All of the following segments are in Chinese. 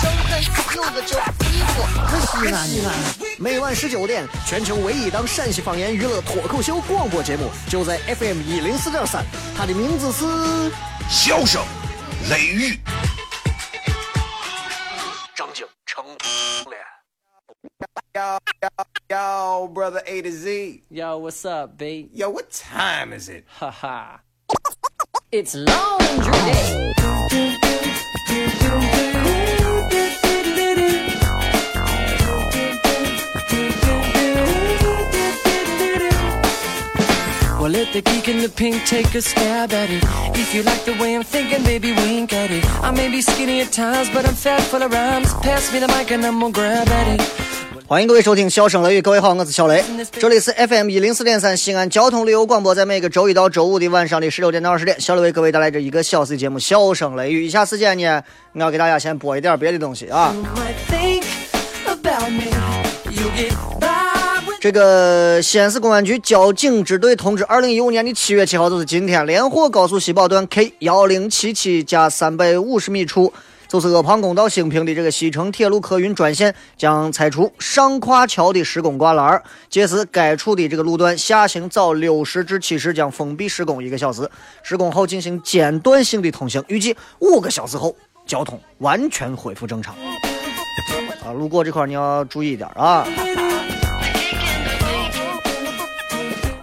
张有个叫李波，可西安西安。每晚十九点，全球唯一档陕西方言娱乐脱口秀广播节目，就在 FM 一零四点三。它的名字是《笑声雷雨》。张景成。Yo, yo, yo, brother A to Z. Yo, what's up, B? Yo, what time is it? Haha. it's laundry day. Well, let the geek in the pink take a stab at it. If you like the way I'm thinking, baby, wink at it. I may be skinny at times, but I'm fat full of rhymes. Pass me the mic and I'm gonna grab at it. 欢迎各位收听《笑声雷雨》，各位好，我是小雷，这里是 FM 一零四点三西安交通旅游广播，在每个周一到周五的晚上的十六点到二十点，小雷为各位带来这一个小时的节目《笑声雷雨》。以下时间呢，我要给大家先播一点别的东西啊。这个西安市公安局交警支队通知，二零一五年的七月七号，就是今天，连霍高速西宝段 K 幺零七七加三百五十米处，就是阿房宫到兴平的这个西成铁路客运专线，将拆除上跨桥的施工挂栏，届时该处的这个路段下行早六时至七时将封闭施工一个小时，施工后进行间断性的通行，预计五个小时后交通完全恢复正常。啊，路过这块你要注意一点啊。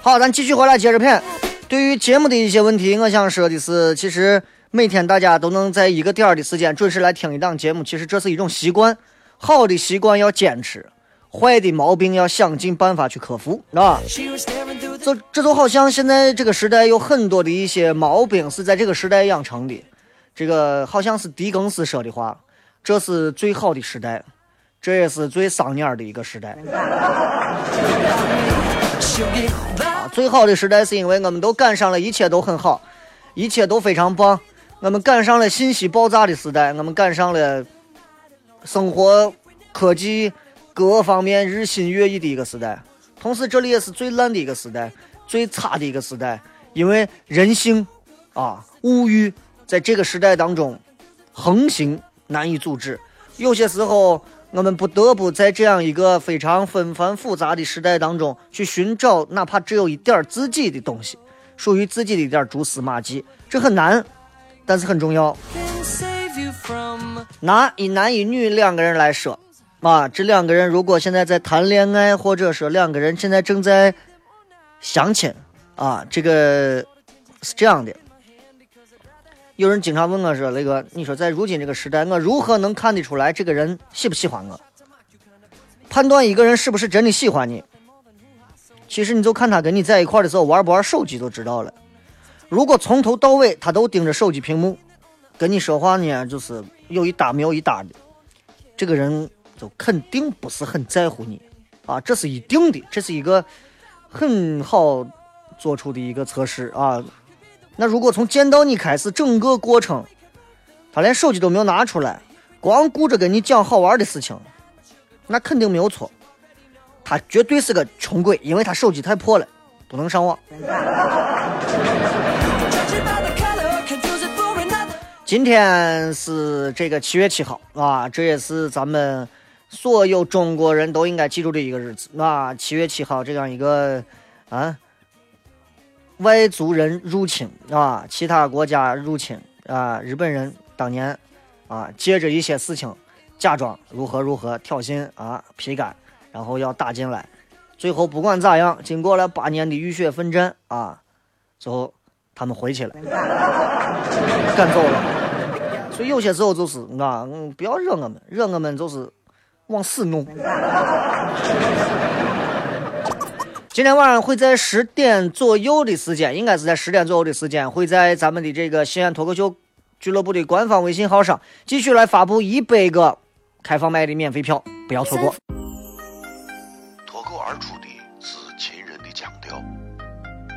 好，咱继续回来接着片。对于节目的一些问题，我想说的是，其实每天大家都能在一个点儿的时间准时来听一档节目，其实这是一种习惯。好的习惯要坚持，坏的毛病要想尽办法去克服，啊。这这就好像现在这个时代有很多的一些毛病是在这个时代养成的，这个好像是狄更斯说的话，这是最好的时代，这也是最伤眼的一个时代。最好的时代是因为我们都赶上了，一切都很好，一切都非常棒。我们赶上了信息爆炸的时代，我们赶上了生活科技各方面日新月异的一个时代。同时，这里也是最烂的一个时代，最差的一个时代，因为人性啊、物欲在这个时代当中横行，难以阻止。有些时候，我们不得不在这样一个非常纷繁复杂的时代当中，去寻找哪怕只有一点自己的东西，属于自己的一点蛛丝马迹。这很难，但是很重要。拿一男一女两个人来说，啊，这两个人如果现在在谈恋爱，或者说两个人现在正在相亲，啊，这个是这样的。有人经常问我说：“雷哥，你说在如今这个时代，我如何能看得出来这个人喜不喜欢我？判断一个人是不是真的喜欢你，其实你就看他跟你在一块的时候玩不玩手机就知道了。如果从头到尾他都盯着手机屏幕，跟你说话呢，就是有一搭没有一搭的，这个人就肯定不是很在乎你啊，这是一定的，这是一个很好做出的一个测试啊。那如果从见到你开始，整个过程，他连手机都没有拿出来，光顾着跟你讲好玩的事情，那肯定没有错，他绝对是个穷鬼，因为他手机太破了，不能上网。今天是这个七月七号啊，这也是咱们所有中国人都应该记住的一个日子啊。七月七号这样一个啊，外族人入侵啊，其他国家入侵啊，日本人当年啊，借着一些事情假装如何如何挑衅啊批干，然后要打进来，最后不管咋样，经过了八年的浴血奋战啊，最后他们回去了。赶走了。所以有些时候就是啊，嗯，不要惹我们，惹我们就是往死弄。今天晚上会在十点左右的时间，应该是在十点左右的时间，会在咱们的这个西安脱口秀俱乐部的官方微信号上继续来发布一百个开放麦的免费票，不要错过。脱口而出的是秦人的腔调，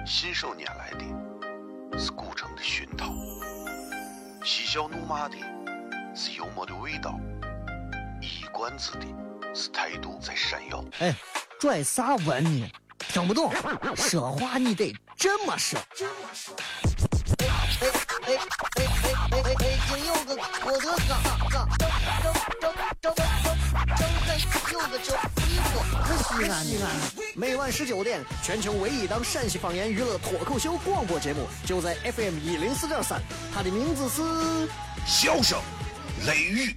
信手拈来的是古城的熏陶，嬉笑怒骂的是幽默的味道，一罐子的是态度在闪耀。哎，拽啥文呢？听不懂，说话你得这么说。哎哎哎哎哎哎！北京有个郭德纲，张张张张张张张有个叫李波。西安，西安，每晚十九点，全球唯一档陕西方言娱乐脱口秀广播节目，就在 FM 一零四点三，它的名字是《笑声雷雨》。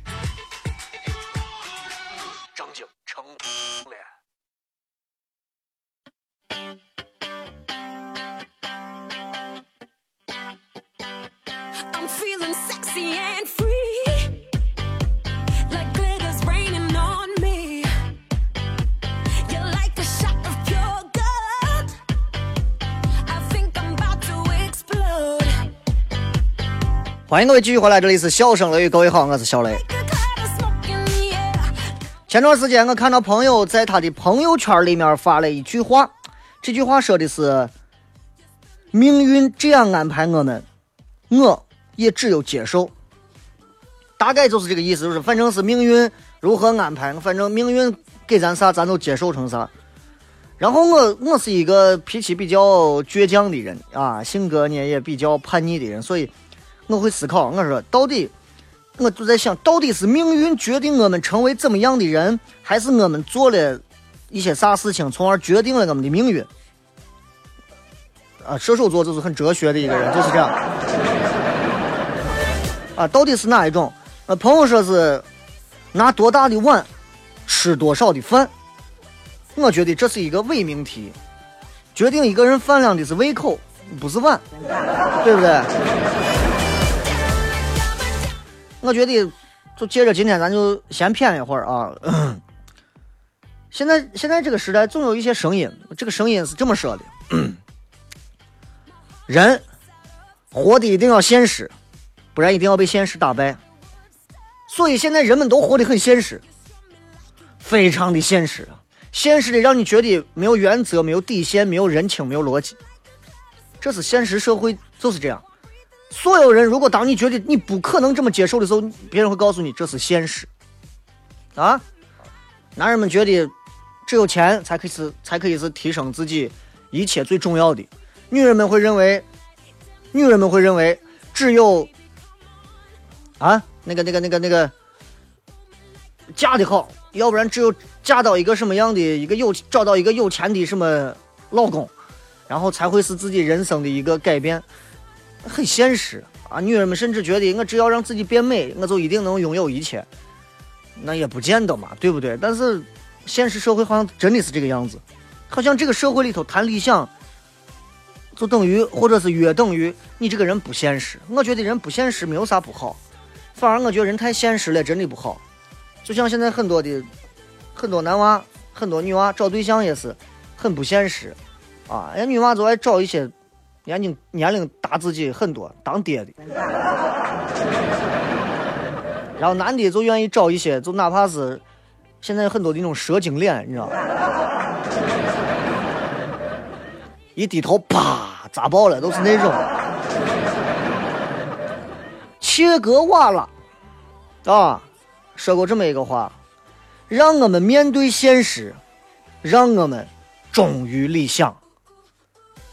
欢迎各位继续回来，这里是笑声雷雨，各位好，我是小雷。前段时间我看到朋友在他的朋友圈里面发了一句话，这句话说的是：“命运这样安排我们，我也只有接受。”大概就是这个意思，就是反正是命运如何安排，反正命运给咱啥，咱都接受成啥。然后我我是一个脾气比较倔强的人啊，性格呢也比较叛逆的人，所以我会思考，我说到底。我就在想，到底是命运决定我们成为怎么样的人，还是我们做了一些啥事情，从而决定了我们的命运？啊，射手座就是很哲学的一个人，就是这样。啊，到底是哪一种？呃，朋友说是拿多大的碗吃多少的饭，我觉得这是一个伪命题，决定一个人饭量的是胃口，不是碗，对不对？我觉得，就接着今天咱就先谝一会儿啊。现在现在这个时代，总有一些声音，这个声音是这么说的：人活的一定要现实，不然一定要被现实打败。所以现在人们都活得很现实，非常的现实，现实的让你觉得没有原则、没有底线、没有人情、没有逻辑。这是现实社会就是这样。所有人，如果当你觉得你不可能这么接受的时候，别人会告诉你这是现实。啊，男人们觉得只有钱才可以是才可以是提升自己一切最重要的，女人们会认为，女人们会认为只有啊那个那个那个那个嫁的好，要不然只有嫁到一个什么样的一个有找到一个有钱的什么老公，然后才会是自己人生的一个改变。很现实啊！女人们甚至觉得，我只要让自己变美，我就一定能拥有一切。那也不见得嘛，对不对？但是现实社会好像真的是这个样子，好像这个社会里头谈理想，就等于或者是约等于你这个人不现实。我觉得人不现实没有啥不好，反而我觉得人太现实了，真的不好。就像现在很多的很多男娃、很多女娃找对象也是很不现实啊！人家女娃就爱找一些。年龄年龄大自己很多当爹的，然后男的就愿意找一些，就哪怕是现在很多的那种蛇精脸，你知道吗？一低头啪砸爆了，都是那种。切格瓦拉啊，说过这么一个话，让我们面对现实，让我们忠于理想。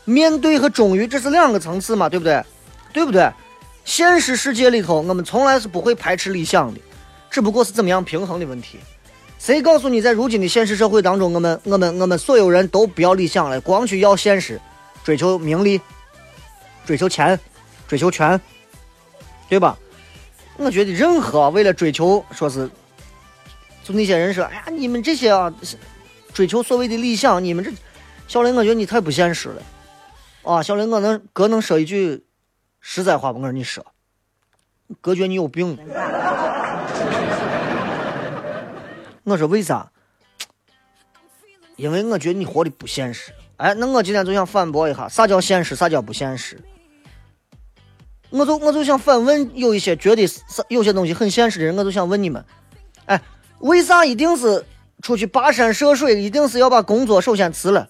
面对和忠于这是两个层次嘛，对不对？对不对？现实世界里头，我们从来是不会排斥理想的，只不过是怎么样平衡的问题。谁告诉你，在如今的现实社会当中，我们、我们、我们所有人都不要理想了，光去要现实，追求名利，追求钱，追求权，对吧？我觉得任何为了追求，说是，就那些人说，哎呀，你们这些啊，追求所谓的理想，你们这，小雷，我觉得你太不现实了。啊，小林，我能哥能说一句实在话不？我说你说，哥觉得你有病。我说为啥？因为我觉得你活的不现实。哎，那我今天就想反驳一下，啥叫现实？啥叫不现实？我就我就想反问有一些觉得有些东西很现实的人，我就想问你们，哎，为啥一定是出去跋山涉水，一定是要把工作首先辞了？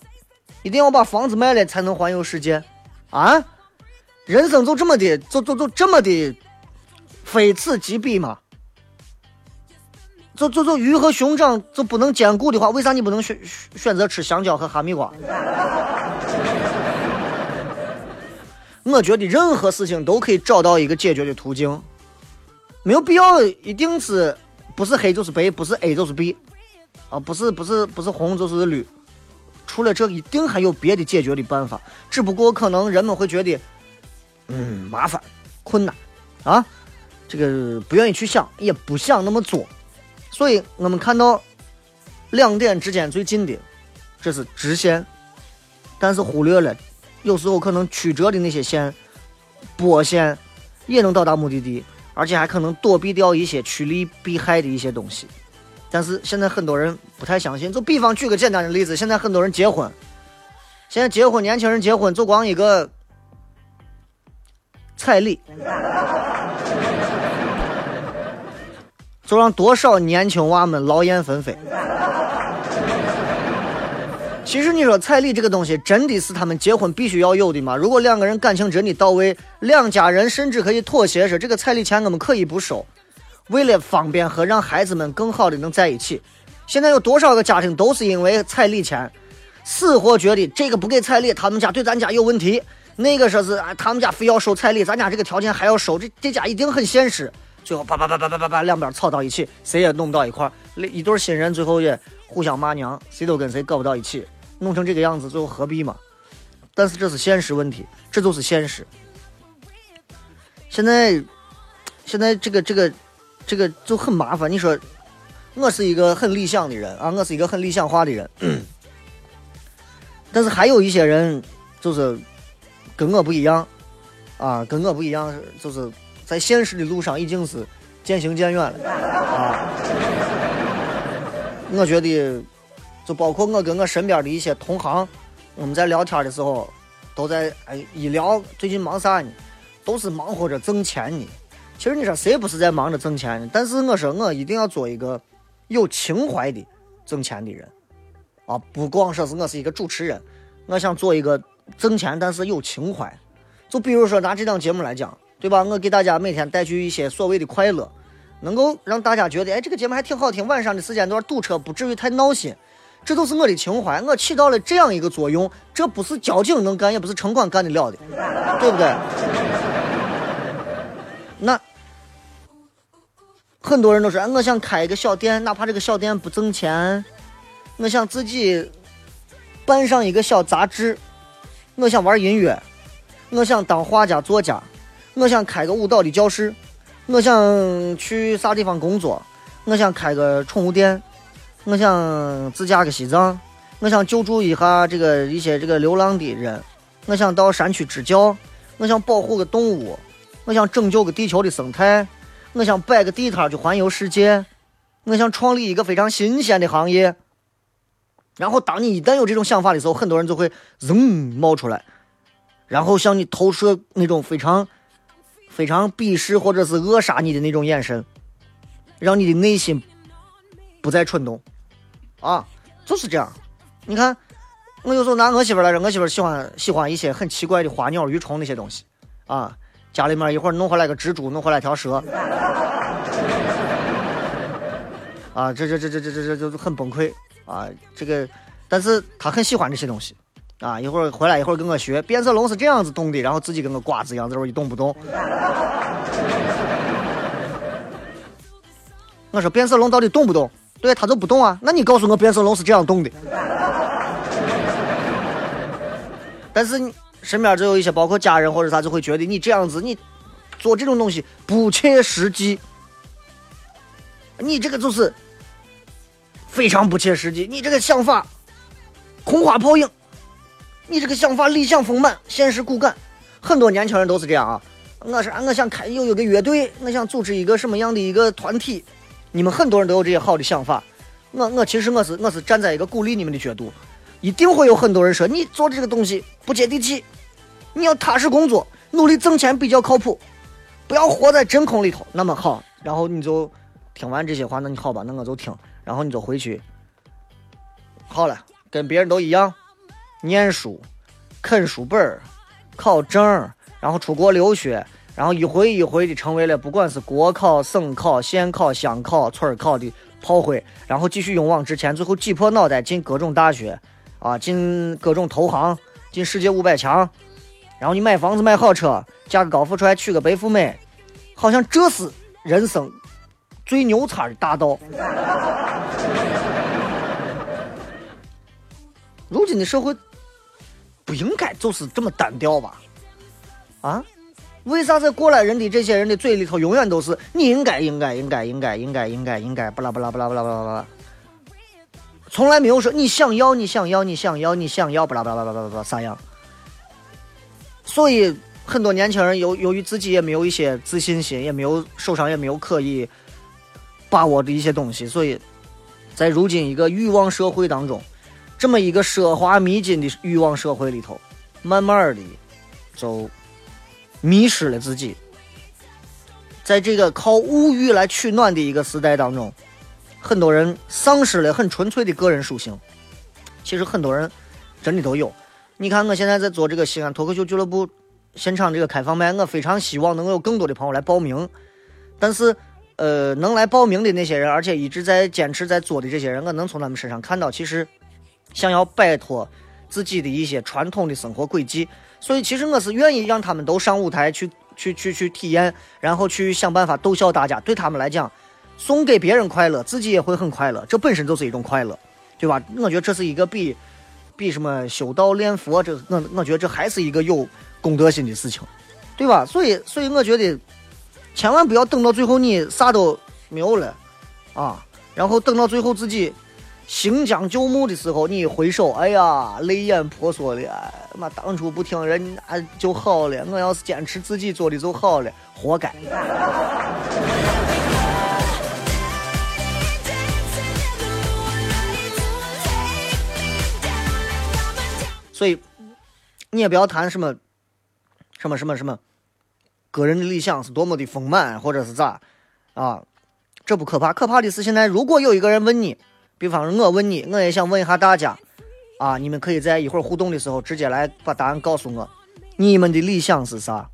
一定要把房子卖了才能环游世界，啊，人生就这么的，就就就这么的，非此即彼吗？就就就鱼和熊掌就不能兼顾的话，为啥你不能选选择吃香蕉和哈密瓜？我觉得任何事情都可以找到一个解决的途径，没有必要一定是不是黑就是白，不是 A 就是 B，啊，不是不是不是红就是绿，除了这一定还有别的解决的办法，只不过可能人们会觉得，嗯，麻烦、困难，啊，这个不愿意去想，也不想那么做，所以我们看到两点之间最近的，这是直线，但是忽略了有时候可能曲折的那些线、波线也能到达目的地，而且还可能躲避掉一些趋利避害的一些东西。但是现在很多人不太相信。就比方举个简单的例子，现在很多人结婚，现在结婚年轻人结婚就光一个彩礼，就让多少年轻娃们劳燕分飞。其实你说彩礼这个东西，真的是他们结婚必须要有的吗？如果两个人感情真的到位，两家人甚至可以妥协说，这个彩礼钱我们可以不收，为了方便和让孩子们更好的能在一起。现在有多少个家庭都是因为彩礼钱，死活觉得这个不给彩礼，他们家对咱家有问题；那个说是啊，他们家非要收彩礼，咱家这个条件还要收，这这家一定很现实。最后叭叭叭叭叭叭叭，两边吵到一起，谁也弄不到一块儿。一对新人最后也互相骂娘，谁都跟谁搞不到一起，弄成这个样子，最后何必嘛？但是这是现实问题，这就是现实。现在，现在这个这个这个就很麻烦。你说，我是一个很理想的人啊，我是一个很理想化的人，但是还有一些人就是跟我不一样啊，跟我不一样，就是在现实的路上已经是渐行渐远了啊。我觉得，就包括我跟我身边的一些同行，我们在聊天的时候，都在哎一聊最近忙啥呢？都是忙活着挣钱呢。其实你说谁不是在忙着挣钱呢？但是我说我一定要做一个有情怀的挣钱的人啊！不光说是我是一个主持人，我想做一个挣钱但是有情怀。就比如说拿这档节目来讲，对吧？我给大家每天带去一些所谓的快乐，能够让大家觉得，哎，这个节目还挺好听。晚上的时间段堵车不至于太闹心，这都是我的情怀。我起到了这样一个作用，这不是交警能干，也不是城管干得了的，对不对？很多人都说，哎我想开一个小店，哪怕这个小店不挣钱，我想自己办上一个小杂志，我想玩音乐，我想当画家、作家，我想开个舞蹈的教室，我想去啥地方工作，我想开个宠物店，我想自驾个西藏，我想救助一下这个一些这个流浪的人，我想到山区支教，我想保护个动物，我想拯救个地球的生态，我想摆个地摊去环游世界，我想创立一个非常新鲜的行业。然后，当你一旦有这种想法的时候，很多人就会噌冒出来，然后向你投射那种非常、非常鄙视或者是扼杀你的那种眼神，让你的内心不再蠢动。啊，就是这样。你看，我有时候拿我媳妇来说，我媳妇喜欢喜欢一些很奇怪的花鸟鱼虫那些东西，啊，家里面一会儿弄回来个蜘蛛，弄回来条蛇，啊，这这这这这这这就很崩溃啊！这个，但是他很喜欢这些东西，啊，一会儿回来一会儿跟我学变色龙是这样子动的，然后自己跟个瓜子一样在这儿一动不动。我说变色龙到底动不动？对，它就不动啊。那你告诉我变色龙是这样动的。但是你身边就有一些，包括家人或者啥，就会觉得你这样子，你做这种东西不切实际，你这个就是非常不切实际，你这个想法空话泡影，你这个想法理想丰满，现实骨感。很多年轻人都是这样啊。我是我想开有有个乐队，我想组织一个什么样的一个团体。你们很多人都有这些好的想法，我我其实我是我是站在一个鼓励你们的角度，一定会有很多人说你做的这个东西不接地气，你要踏实工作，努力挣钱比较靠谱，不要活在真空里头。那么好，然后你就听完这些话，那你好吧，那我就听，然后你就回去，好了，跟别人都一样，念书，啃书本儿，考证，然后出国留学，然后一回一回的成为了不管是国考、省考、县考、乡考、村考的炮灰，然后继续勇往直前，最后挤破脑袋进各种大学，啊，进各种投行，进世界五百强，然后你买房子买好车，嫁个高富帅，娶个白富美，好像这是人生最牛叉的大道。如今的社会不应该就是这么单调吧？啊？为啥在过来人的这些人的嘴里头永远都是你应该应该应该应该应该应该应该巴拉巴拉巴拉巴拉巴拉巴拉，从来没有说你想要你想要你想要你想要巴拉巴拉巴拉巴拉巴拉啥样？所以很多年轻人由由于自己也没有一些自信心，也没有手上也没有可以把握的一些东西，所以在如今一个欲望社会当中，这么一个奢华迷津的欲望社会里头，慢慢的就迷失了自己。在这个靠物欲来取暖的一个时代当中，很多人丧失了很纯粹的个人属性。其实很多人真的都有。你看，我现在在做这个西安脱口秀俱乐部现场这个开放麦，我非常希望能有更多的朋友来报名。但是，呃，能来报名的那些人，而且一直在坚持在做的这些人，我能从他们身上看到，其实想要摆脱自己的一些传统的生活轨迹。所以，其实我是愿意让他们都上舞台去去去去体验，然后去想办法逗笑大家。对他们来讲，送给别人快乐，自己也会很快乐，这本身就是一种快乐，对吧？我觉得这是一个比比什么修道练佛，这我我觉得这还是一个有公德心的事情，对吧？所以，所以我觉得千万不要等到最后你啥都没有了啊，然后等到最后自己行将就木的时候，你一回首，哎呀，泪眼婆娑的，哎妈，当初不听人家就好了，我要是坚持自己做的就好了，活该。所以你也不要谈什么什么什么什么个人的理想是多么的丰满，或者是咋啊，这不可怕，可怕的是现在如果有一个人问你，比方说我问你，我也想问一下大家啊，你们可以在一会儿互动的时候直接来把答案告诉我，你们的理想是啥？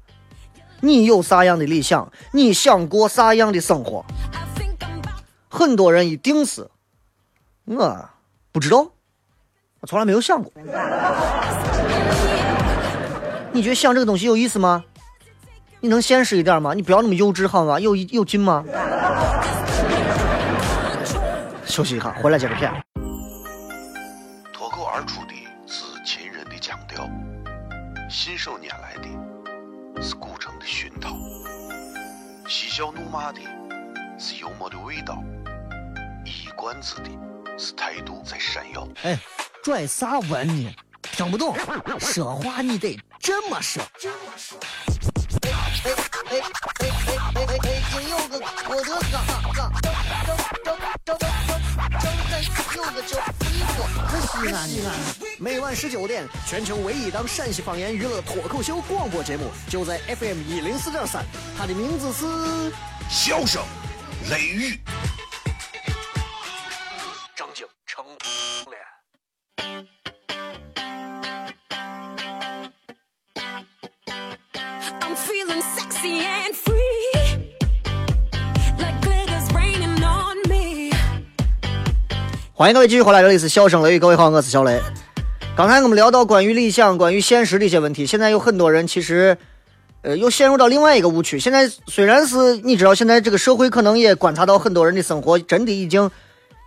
你有啥样的理想？你想过啥样的生活？很多人一定是我不知道，我从来没有想过。你觉得想这个东西有意思吗？你能现实一点吗？你不要那么幼稚好吗？有有劲吗？休息一下，回来接着片。脱口而出的是秦人的腔调，信手拈来的是古城的熏陶，嬉笑怒骂的是幽默的味道，一冠子的是态度在闪耀。哎，拽啥文呢？听不懂，说话你得这么说。哎哎哎哎哎哎哎，北京有个郭德纲，纲正正正正正正有个叫一哥，可西安。每晚十九点，全球唯一档陕西方言娱乐脱口秀广播节目，就在 FM 一零四点三，它的名字是。笑声雷雨，欢迎各位继续回来，这里是笑声雷雨，各位好，我是小雷。刚才我们聊到关于理想、关于现实的一些问题，现在有很多人其实，呃，又陷入到另外一个误区。现在虽然是你知道，现在这个社会可能也观察到很多人的生活真的已经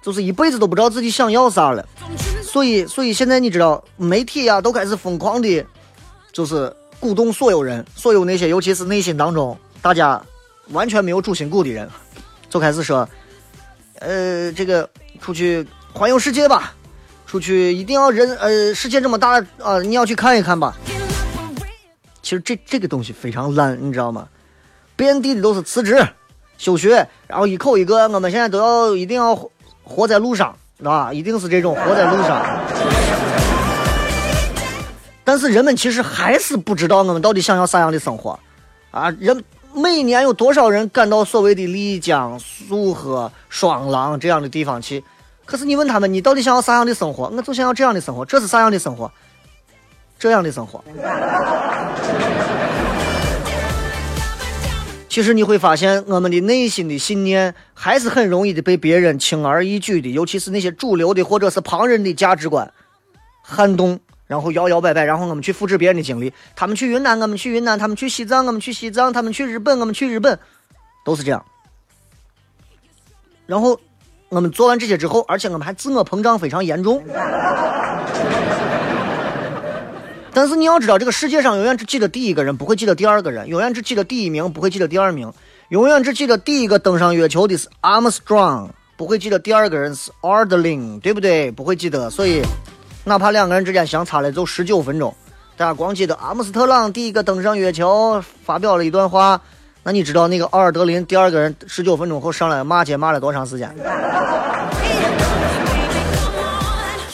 就是一辈子都不知道自己想要啥了，所以，所以现在你知道，媒体呀都开始疯狂的，就是鼓动所有人，所有那些尤其是内心当中大家完全没有主心骨的人，就开始说，呃，这个出去环游世界吧，出去一定要人呃，世界这么大啊、你要去看一看吧。其实这这个东西非常烂，你知道吗？遍地的都是辞职、休学，然后一口一个，我们现在都要一定要活在路上，啊，一定是这种活在路上。但是人们其实还是不知道我们到底想要啥样的生活，啊，人每年有多少人赶到所谓的丽江、束河、双廊这样的地方去？可是你问他们，你到底想要啥样的生活？我就想要这样的生活，这是啥样的生活？这样的生活。其实你会发现，我们的内心的信念还是很容易的被别人轻而易举的，尤其是那些主流的或者是旁人的价值观撼动，然后摇摇摆摆，然后我们去复制别人的经历。他们去云南，我们去云南；他们去西藏，我们去西藏；他们去日本，我们去日本，都是这样。然后我们做完这些之后，而且我们还自我膨胀非常严重。但是你要知道，这个世界上永远只记得第一个人，不会记得第二个人；永远只记得第一名，不会记得第二名；永远只记得第一个登上月球的是 Armstrong，不会记得第二个人是 a r d l i n g 对不对？不会记得。所以，哪怕两个人之间相差了就十九分钟，大家光记得阿姆斯特朗第一个登上月球，发表了一段话，那你知道那个奥尔德林第二个人十九分钟后上来骂街骂了多长时间？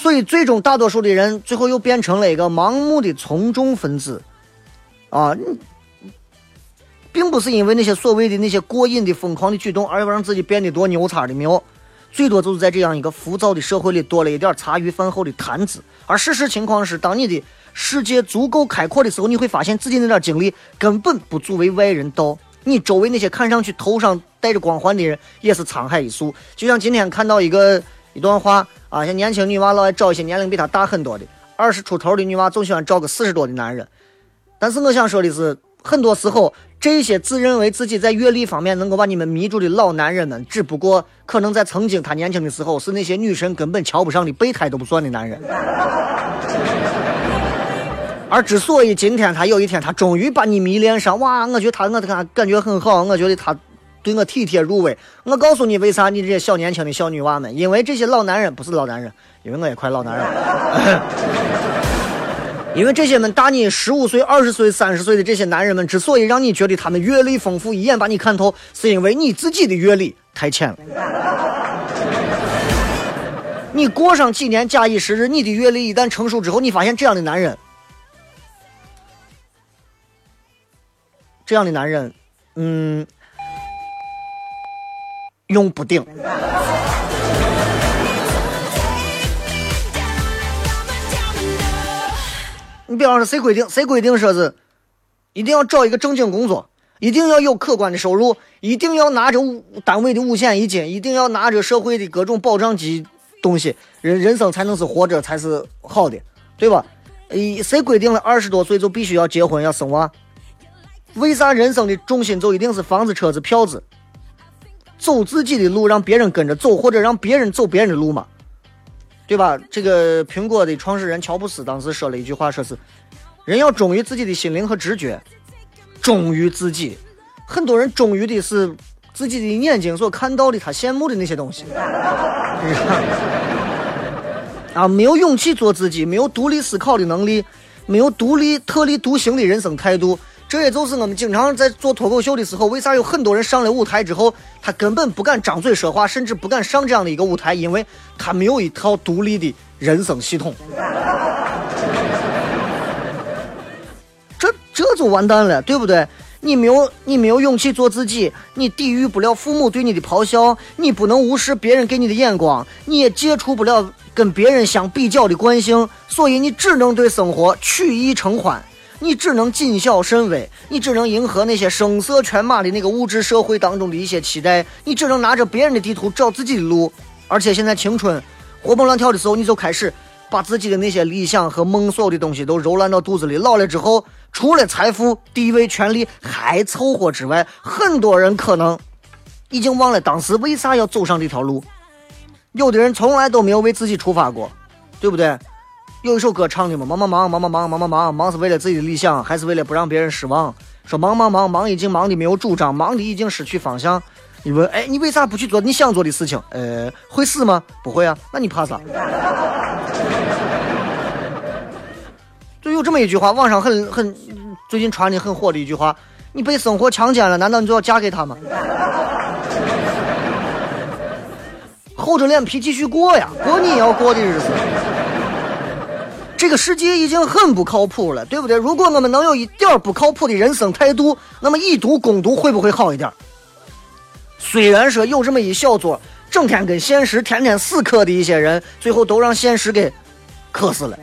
所以，最终大多数的人最后又变成了一个盲目的从众分子，啊，你并不是因为那些所谓的那些过瘾的疯狂的举动，而要让自己变得多牛叉的没有，最多就是在这样一个浮躁的社会里多了一点茶余饭后的谈资。而事实情况是，当你的世界足够开阔的时候，你会发现自己那点经历根本不足为外人道。你周围那些看上去头上带着光环的人，也是沧海一粟。就像今天看到一个一段话。啊，像年轻女娃老爱找一些年龄比她大很多的，二十出头的女娃总喜欢找个四十多的男人。但是我想说的是，很多时候这些自认为自己在阅历方面能够把你们迷住的老男人们，只不过可能在曾经他年轻的时候是那些女神根本瞧不上的备胎都不算的男人。而之所以今天他有一天他终于把你迷恋上，哇，我觉得他我感感觉很好，我觉得他。对我体贴入微，我告诉你为啥你这些小年轻的小女娃们，因为这些老男人不是老男人，因为我也快老男人了，因为这些们大你十五岁、二十岁、三十岁的这些男人们，之所以让你觉得他们阅历丰富，一眼把你看透，是因为你自己的阅历太浅了。你过上几年假以时日，你的阅历一旦成熟之后，你发现这样的男人，这样的男人，嗯。用不定。你比方说，谁规定？谁规定说是一定要找一个正经工作，一定要有可观的收入，一定要拿着单位的五险一金，一定要拿着社会的各种保障机东西，人人生才能是活着才是好的，对吧？诶，谁规定了二十多岁就必须要结婚要生娃？为啥人生的重心就一定是房子、车子、票子？走自己的路，让别人跟着走，或者让别人走别人的路嘛，对吧？这个苹果的创始人乔布斯当时说了一句话，说是人要忠于自己的心灵和直觉，忠于自己。很多人忠于的是自己的眼睛所看到的，他羡慕的那些东西。啊，没有勇气做自己，没有独立思考的能力，没有独立特立独行的人生态度。这也就是我们经常在做脱口秀的时候，为啥有很多人上了舞台之后，他根本不敢张嘴说话，甚至不敢上这样的一个舞台，因为他没有一套独立的人生系统。这这就完蛋了，对不对？你没有你没有勇气做自己，你抵御不了父母对你的咆哮，你不能无视别人给你的眼光，你也解除不了跟别人相比较的惯性，所以你只能对生活曲意成欢。你只能谨小慎微，你只能迎合那些声色犬马的那个物质社会当中的一些期待，你只能拿着别人的地图找自己的路。而且现在青春活蹦乱跳的时候，你就开始把自己的那些理想和梦所有的东西都揉烂到肚子里。老了之后，除了财富、地位、权利还凑合之外，很多人可能已经忘了当时为啥要走上这条路。有的人从来都没有为自己出发过，对不对？有一首歌唱的嘛，忙忙忙忙忙忙忙忙忙忙是为了自己的理想，还是为了不让别人失望？说忙忙忙忙已经忙的没有主张，忙的已经失去方向。你问，哎，你为啥不去做你想做的事情？呃，会死吗？不会啊，那你怕啥？就有这么一句话，网上很很最近传的很火的一句话：你被生活强奸了，难道你就要嫁给他吗？厚着脸皮继续过呀，过你要过的日子。这个世界已经很不靠谱了，对不对？如果我们能有一点不靠谱的人生态度，那么以毒攻毒会不会好一点？虽然说有这么一小撮整天跟现实天天死磕的一些人，最后都让现实给磕死了。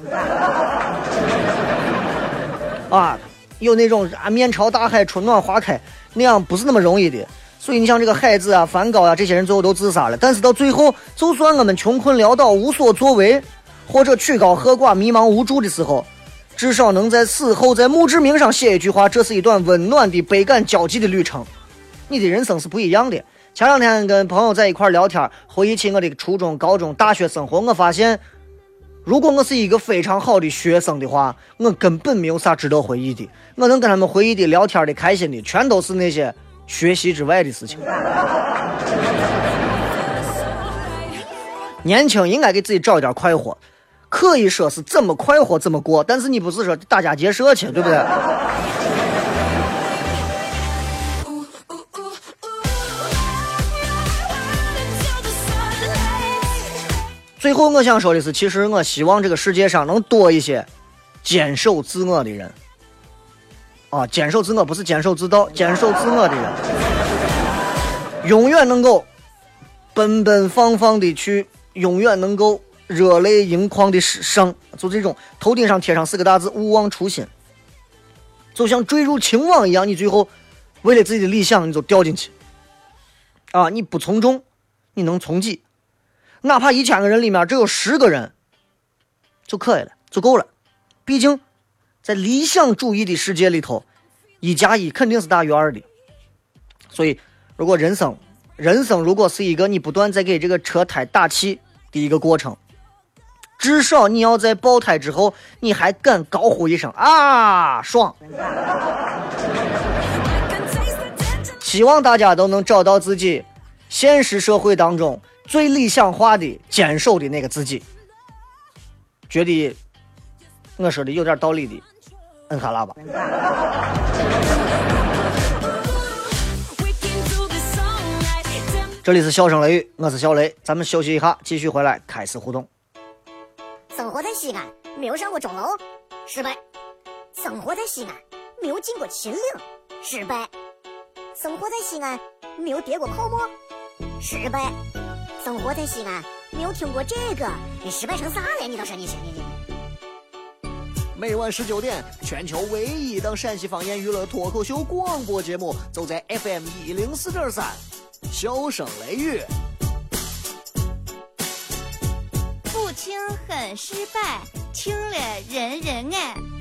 啊，有那种啊面朝大海，春暖花开，那样不是那么容易的。所以你像这个海子啊、梵高啊这些人最后都自杀了，但是到最后，就算我们穷困潦倒、无所作为，或者曲高和寡、迷茫无助的时候，至少能在死后在墓志铭上写一句话：这是一段温暖的、倍感交集的旅程。你的人生是不一样的。前两天跟朋友在一块聊天，回忆起我的初中、高中、大学生活，我发现，如果我是一个非常好的学生的话，我根本没有啥值得回忆的。我能跟他们回忆的、聊天的、开心的，全都是那些学习之外的事情。年轻应该给自己找一点快活，可以说是怎么快活怎么过，但是你不是说打家劫舍去，对不对？最后我想说的是，其实我希望这个世界上能多一些坚守自我的人。啊，坚守自我不是坚守自盗，坚守自我的人，永远能够奔奔放放的去，永远能够热泪盈眶的上，就这种头顶上贴上四个大字“勿忘初心”，就像坠入情网一样，你最后为了自己的理想，你就掉进去。啊，你不从众，你能从几？哪怕一千个人里面只有十个人就可以了，就够了。毕竟，在理想主义的世界里头，一加一肯定是大于二的。所以，如果人生，人生如果是一个你不断在给这个车胎打气的一个过程，至少你要在爆胎之后，你还敢高呼一声啊，爽！希望大家都能找到自己现实社会当中最理想化的、坚守的那个自己。觉得我说的有点道理的，摁下喇叭。这里是笑声雷雨，我是小雷，咱们休息一下，继续回来开始互动。西安，没有上过钟楼，失败；生活在西安，没有进过秦岭，失败；生活在西安，没有跌过泡沫，失败；生活在西安，没有听过这个，你失败成啥了？你倒是你信你你。每晚十九点，全球唯一档陕西方言娱乐脱口秀广播节目，就在 FM 一零四点三，笑声雷雨。听很失败，听了人人爱。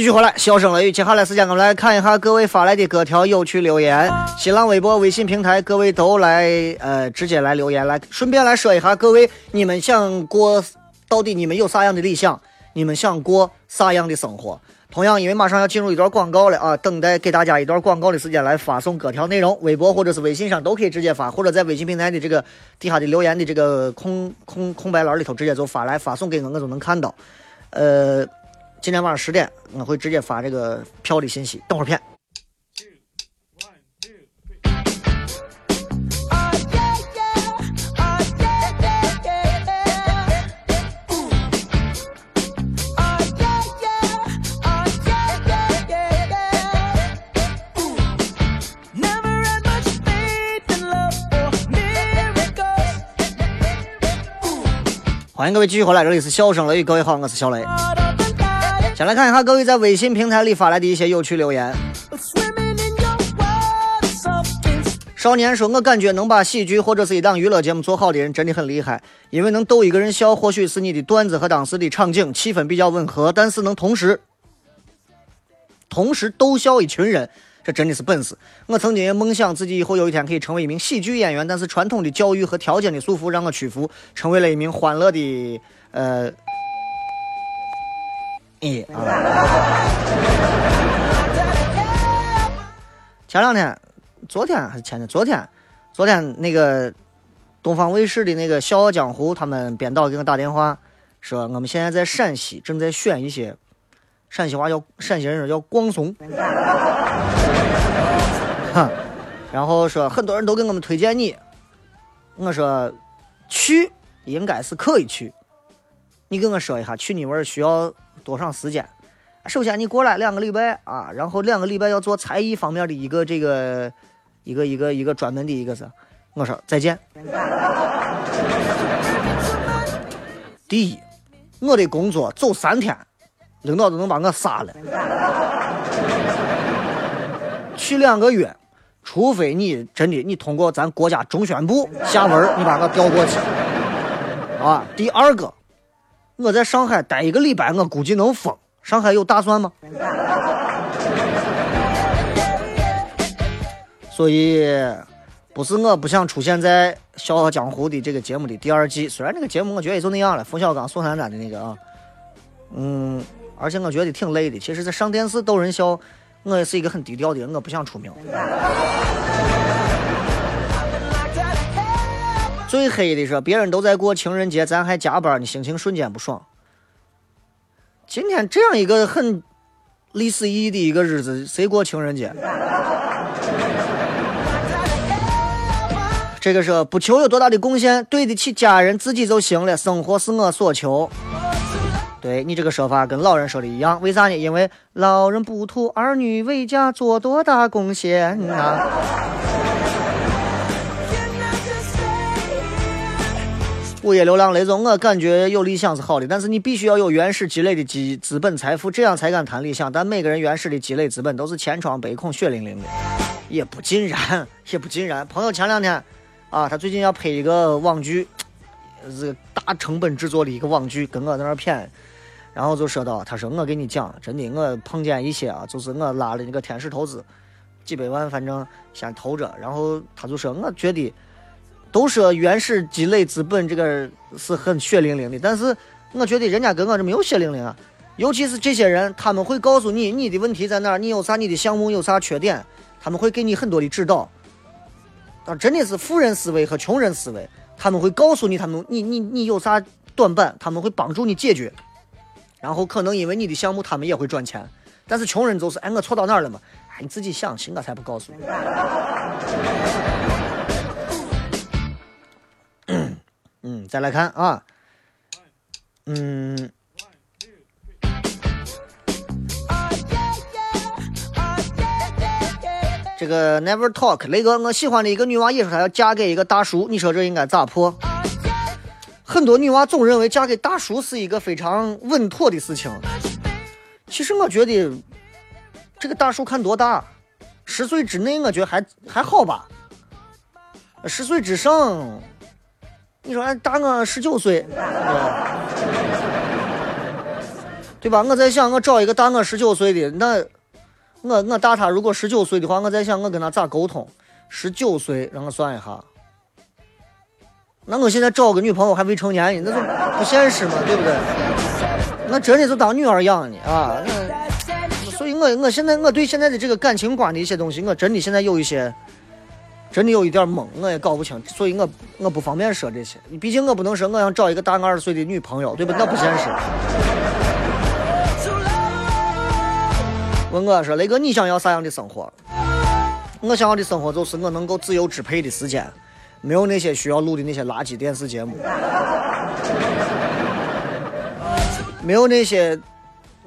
继续回来，笑声雷雨。接下来时间，我们来看一下各位发来的各条有趣留言。新浪微博、微信平台，各位都来呃直接来留言，来顺便来说一下，各位你们想过到底你们有啥样的理想？你们想过啥样的生活？同样，因为马上要进入一段广告了啊，等待给大家一段广告的时间来发送各条内容，微博或者是微信上都可以直接发，或者在微信平台的这个底下的留言的这个空空空白栏里头直接就发来发送给我，我就能看到。呃。今天晚上十点，我会直接发这个票的信息。等会儿片。欢迎各位继续回来，这里是笑声雷雨，各位好，我是小雷。先来看一下各位在微信平台里发来的一些有趣留言。少年说：“我感觉能把喜剧或者是一档娱乐节目做好的人真的很厉害，因为能逗一个人笑，或许是你的段子和当时的场景气氛比较吻合，但是能同时同时逗笑一群人，这真的是本事。我曾经也梦想自己以后有一天可以成为一名喜剧演员，但是传统的教育和条件的束缚让我屈服，成为了一名欢乐的呃。”咦啊！前两天，昨天还是前天？昨天，昨天那个东方卫视的那个《笑傲江湖》，他们编导给我打电话说，我们现在在陕西正在选一些陕西话叫陕西人说叫广松。哈，然后说很多人都给我们推荐你，我说去应该是可以去，你跟我说一下去你们儿需要多长时间？首先你过来两个礼拜啊，然后两个礼拜要做才艺方面的一个这个一个一个一个专门的一个是，我说再见。第一，我的工作走三天，领导都能把我杀了。去两个月，除非你真的你通过咱国家中宣部下文，你把我调过去。啊，第二个，我在上海待一个礼拜，我估计能疯。上海有大蒜吗？所以，不是我不想出现在《笑傲江湖》的这个节目的第二季，虽然这个节目我觉得也就那样了，冯小刚、宋丹丹的那个啊，嗯，而且我觉得挺累的。其实，在上电视逗人笑，我也是一个很低调的人，我不想出名。最黑的是，别人都在过情人节，咱还加班，你心情瞬间不爽。今天这样一个很历史意义的一个日子，谁过情人节？这个是不求有多大的贡献，对得起家人自己就行了。生活是我所求。对你这个说法跟老人说的一样，为啥呢？因为老人不图儿女为家做多大贡献啊。午夜流浪雷总，我感觉有理想是好的，但是你必须要有原始积累的基资本财富，这样才敢谈理想。但每个人原始的积累资本都是千疮百孔、血淋淋的，也不尽然，也不尽然。朋友前两天啊，他最近要拍一个网剧，是大成本制作的一个网剧，跟我在那儿谝，然后就说到，他说我给你讲，真的，我碰见一些啊，就是我拉的那个天使投资，几百万，反正先投着，然后他就说，我觉得。都说原始积累资本这个是很血淋淋的，但是我觉得人家跟我这没有血淋淋啊。尤其是这些人，他们会告诉你你的问题在哪儿，你有啥你的项目有啥缺点，他们会给你很多的指导。啊，真的是富人思维和穷人思维，他们会告诉你他们你你你有啥短板，他们会帮助你解决。然后可能因为你的项目他们也会赚钱，但是穷人就是哎我错到哪儿了嘛？哎你自己想，行我才不告诉你。嗯，再来看啊，嗯，这个 Never Talk 雷哥，我喜欢的一个女娃也说她要嫁给一个大叔，你说这应该咋破？很多女娃总认为嫁给大叔是一个非常稳妥的事情，其实我觉得这个大叔看多大，十岁之内我觉得还还好吧，十岁之上。你说俺大我十九岁，对吧？我在想，我找一个大我十九岁的，那我我大他如果十九岁的话，我在想我跟他咋沟通？十九岁，让我算一下，那我现在找个女朋友还未成年呢，那就不现实嘛，对不对？那真的就当女儿养呢啊！那所以我我现在我对现在的这个感情观的一些东西，我真的现在有一些。真的有一点懵，我也搞不清，所以我我不方便说这些。毕竟我不能说我想找一个大我二十岁的女朋友，对吧？那不现实。问我说雷哥，你想要啥样的生活？我想要的生活就是我能够自由支配的时间，没有那些需要录的那些垃圾电视节目，没有那些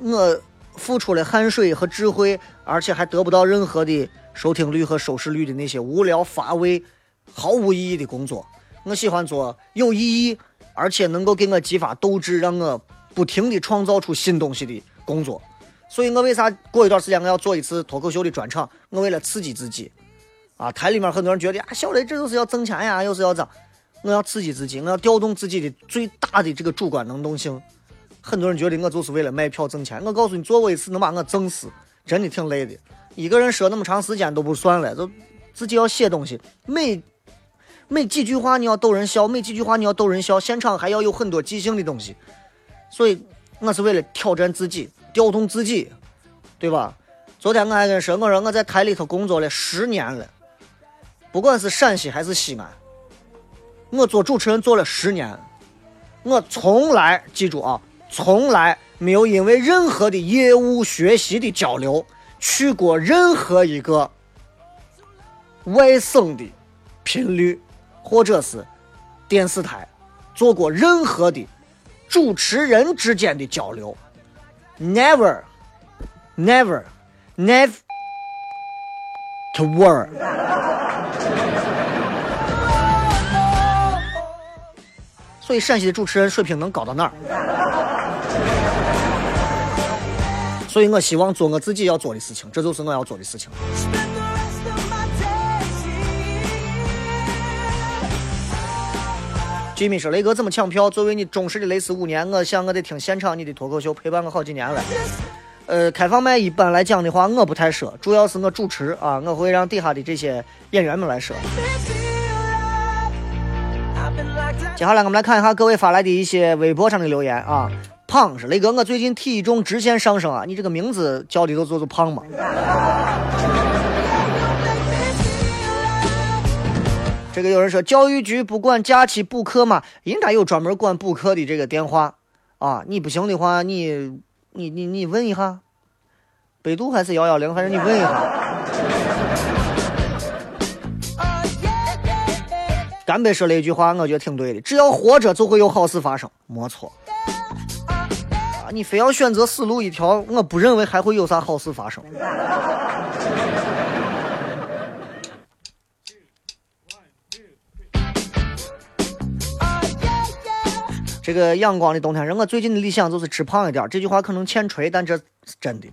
我付出了汗水和智慧，而且还得不到任何的。收听率和收视率的那些无聊乏味、毫无意义的工作，我喜欢做有意义而且能够给我激发斗志、让我不停的创造出新东西的工作。所以我为啥过一段时间我要做一次脱口秀的专场？我为了刺激自己。啊，台里面很多人觉得啊，小雷这就是要挣钱呀，又是要咋？我要刺激自己，我要调动自己的最大的这个主观能动性。很多人觉得我就是为了卖票挣钱，我告诉你，做过一次能把我挣死，真的挺累的。一个人说那么长时间都不算了，就自己要写东西，每每几句话你要逗人笑，每几句话你要逗人笑，现场还要有很多即兴的东西，所以我是为了挑战自己，调动自己，对吧？昨天我还跟说，我说我在台里头工作了十年了，不管是陕西还是西安，我做主持人做了十年，我从来记住啊，从来没有因为任何的业务学习的交流。去过任何一个外省的频率，或者是电视台做过任何的主持人之间的交流，never，never，never to work。所以陕西的主持人水平能高到哪儿？所以我希望做我自己要做的事情，这就是我要做的事情。居民说：“雷哥怎么抢票？作为你忠实的蕾丝五年，我想我得听现场你的脱口秀，陪伴我好几年了。呃，开放麦一般来讲的话，我不太说，主要是我主持啊，我会让底下的这些演员们来说。接下来我们来看一下各位发来的一些微博上的留言啊。胖是雷哥，我最近体重直线上升啊！你这个名字叫的都就是胖嘛？这个有人说教育局不管假期补课吗？应该有专门管补课的这个电话啊！你不行的话，你你你你问一下，百度还是幺幺零，反正你问一下。干杯说了一句话，我觉得挺对的，只要活着就会有好事发生，没错。你非要选择死路一条，我不认为还会有啥好事发生。这个阳光的冬天人，我最近的理想就是吃胖一点。这句话可能欠锤，但这是真的。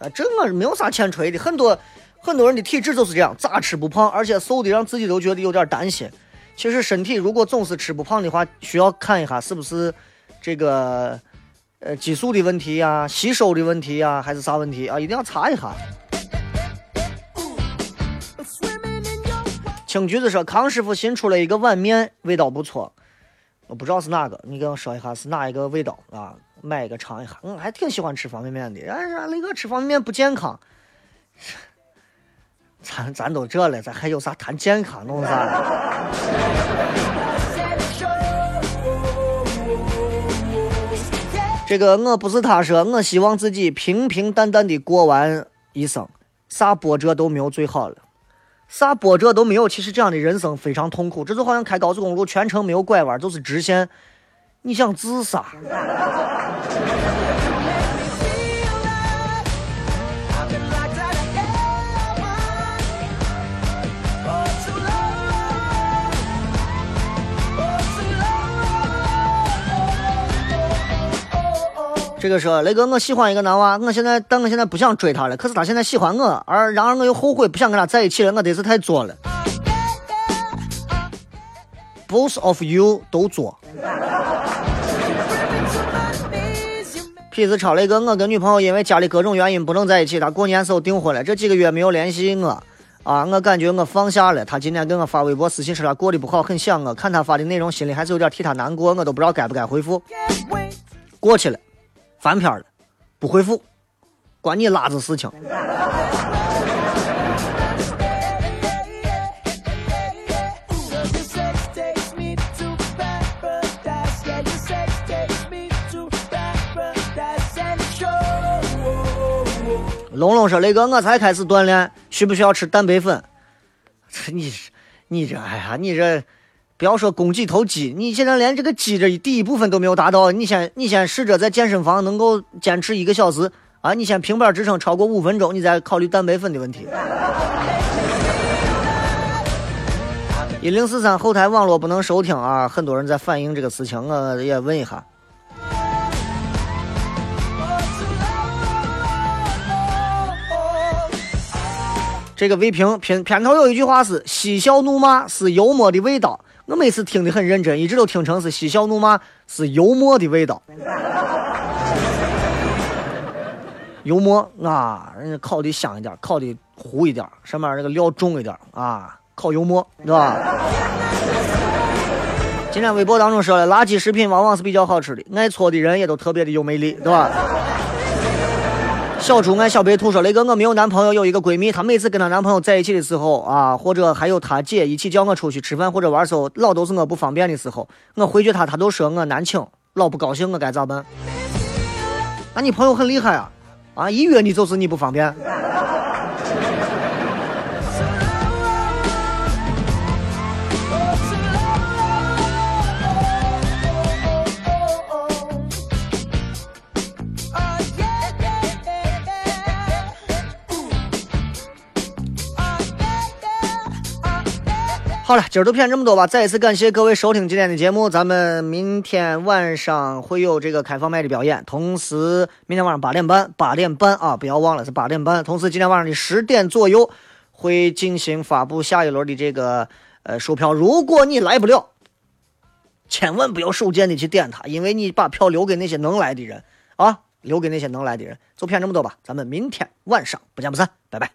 啊，这我没有啥欠锤的，很多很多人的体质就是这样，咋吃不胖，而且瘦的让自己都觉得有点担心。其实身体如果总是吃不胖的话，需要看一下是不是这个呃激素的问题呀、吸收的问题呀，还是啥问题啊？一定要查一下。青橘子说，康师傅新出了一个碗面，味道不错。我不知道是哪个，你给我说一下是哪一个味道啊？买一个尝一下。我还挺喜欢吃方便面的，哎呀那个吃方便面不健康。咱咱都这了，咱还有啥谈健康弄啥？这个我不是他说，我希望自己平平淡淡的过完一生，啥波折都没有最好了，啥波折都没有。其实这样的人生非常痛苦，这就好像开高速公路，全程没有拐弯，就是直线，你想自杀？这个说雷哥，我喜欢一个男娃，我现在但我现在不想追他了，可是他现在喜欢我，而然而我又后悔不想跟他在一起了，我得是太作了。Both of you 都作。痞子超雷哥，我跟女朋友因为家里各种原因不能在一起，她过年时候订婚了，这几个月没有联系我，啊，我感觉我放下了。她今天给我发微博私信说她过得不好，很想我，看她发的内容，心里还是有点替她难过，我都不知道该不该回复。过去了。翻篇了，不回复，关你拉子事情。龙龙说：“雷哥，我才开始锻炼，需不需要吃蛋白粉？你，你这，哎呀，你这。”不要说供几头鸡，你现在连这个鸡这第一部分都没有达到。你先，你先试着在健身房能够坚持一个小时啊！你先平板支撑超过五分钟，你再考虑蛋白粉的问题。一零四三后台网络不能收听啊！很多人在反映这个事情，我也问一下。这个微评片片头有一句话是“嬉笑怒骂是幽默的味道”。我每次听的很认真，一直都听成是嬉笑怒骂是幽默的味道。幽默啊，人家烤的香一点，烤的糊一点，上面那个料重一点啊，烤幽默，是吧？今天微博当中说了，垃圾食品往往是比较好吃的，爱搓的人也都特别的有魅力，对吧？小猪爱小白兔说：“雷哥，我没有男朋友，有一个闺蜜，她每次跟她男朋友在一起的时候啊，或者还有她姐一起叫我出去吃饭或者玩的时候，老都是我不方便的时候，我回绝她，她都说我难请，老不高兴，我该咋办？那你朋友很厉害啊，啊，一约你就是你不方便。”好了，今儿就骗这么多吧。再一次感谢各位收听今天的节目，咱们明天晚上会有这个开放麦的表演，同时明天晚上八点半，八点半啊，不要忘了是八点半。同时今天晚上的十点左右会进行发布下一轮的这个呃售票，如果你来不了，千万不要手贱的去点它，因为你把票留给那些能来的人啊，留给那些能来的人。就骗这么多吧，咱们明天晚上不见不散，拜拜。